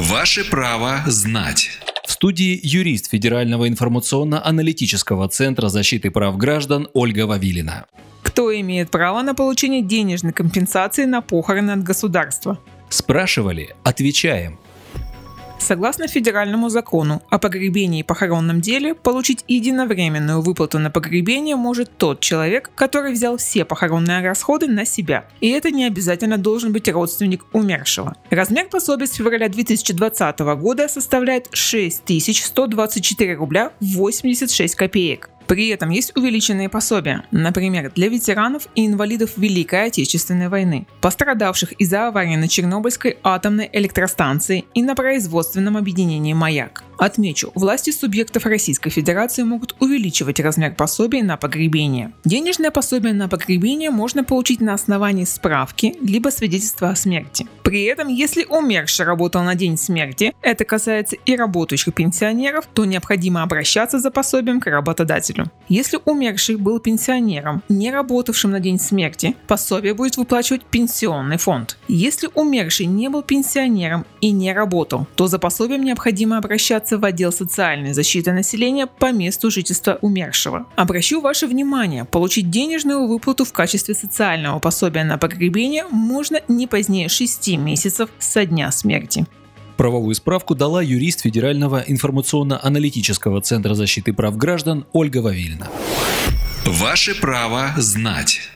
Ваше право знать. В студии юрист Федерального информационно-аналитического центра защиты прав граждан Ольга Вавилина. Кто имеет право на получение денежной компенсации на похороны от государства? Спрашивали? Отвечаем. Согласно федеральному закону о погребении и похоронном деле, получить единовременную выплату на погребение может тот человек, который взял все похоронные расходы на себя. И это не обязательно должен быть родственник умершего. Размер пособия с февраля 2020 года составляет 6124 рубля 86 копеек. При этом есть увеличенные пособия, например, для ветеранов и инвалидов Великой Отечественной войны, пострадавших из-за аварии на Чернобыльской атомной электростанции и на производственном объединении «Маяк». Отмечу, власти субъектов Российской Федерации могут увеличивать размер пособия на погребение. Денежное пособие на погребение можно получить на основании справки либо свидетельства о смерти. При этом, если умерший работал на день смерти, это касается и работающих пенсионеров, то необходимо обращаться за пособием к работодателю. Если умерший был пенсионером, не работавшим на день смерти, пособие будет выплачивать пенсионный фонд. Если умерший не был пенсионером и не работал, то за пособием необходимо обращаться в отдел социальной защиты населения по месту жительства умершего. Обращу ваше внимание, получить денежную выплату в качестве социального пособия на погребение можно не позднее 6 месяцев со дня смерти. Правовую справку дала юрист Федерального информационно-аналитического центра защиты прав граждан Ольга Вавильна. Ваше право знать.